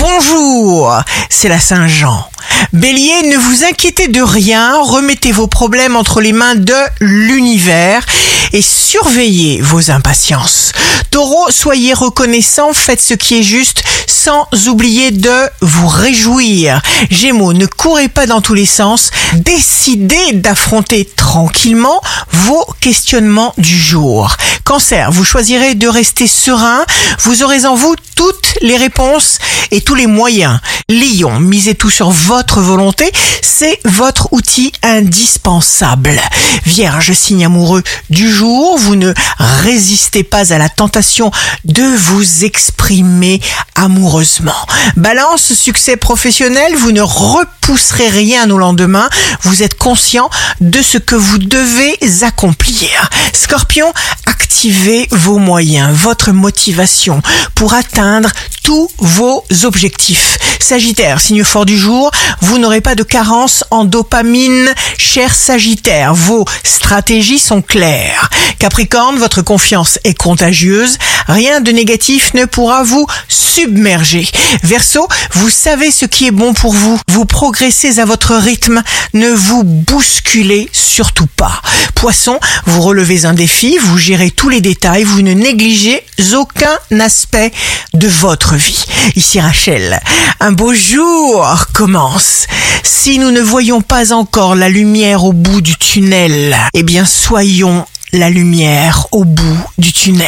Bonjour, c'est la Saint-Jean. Bélier, ne vous inquiétez de rien, remettez vos problèmes entre les mains de l'univers et surveillez vos impatiences. Taureau, soyez reconnaissant, faites ce qui est juste sans oublier de vous réjouir. Gémeaux, ne courez pas dans tous les sens, décidez d'affronter tranquillement vos questionnements du jour. Cancer, vous choisirez de rester serein, vous aurez en vous toutes les réponses et tous les moyens. Lion, misez tout sur votre volonté, c'est votre outil indispensable. Vierge, signe amoureux du jour, vous ne résistez pas à la tentation de vous exprimer amoureusement. Balance, succès professionnel, vous ne repousserez rien au lendemain, vous êtes conscient de ce que vous devez accomplir. Scorpion, activez vos moyens, votre motivation pour atteindre tous vos objectifs. Sagittaire, signe fort du jour, vous n'aurez pas de carence en dopamine, cher Sagittaire. Vos stratégies sont claires. Capricorne, votre confiance est contagieuse. Rien de négatif ne pourra vous submerger. Verseau, vous savez ce qui est bon pour vous. Vous progressez à votre rythme. Ne vous bousculez surtout pas. Poisson, vous relevez un défi, vous gérez tous les détails, vous ne négligez aucun aspect de votre vie. Ici Rachel, un beau jour commence. Si nous ne voyons pas encore la lumière au bout du tunnel, eh bien soyons la lumière au bout du tunnel.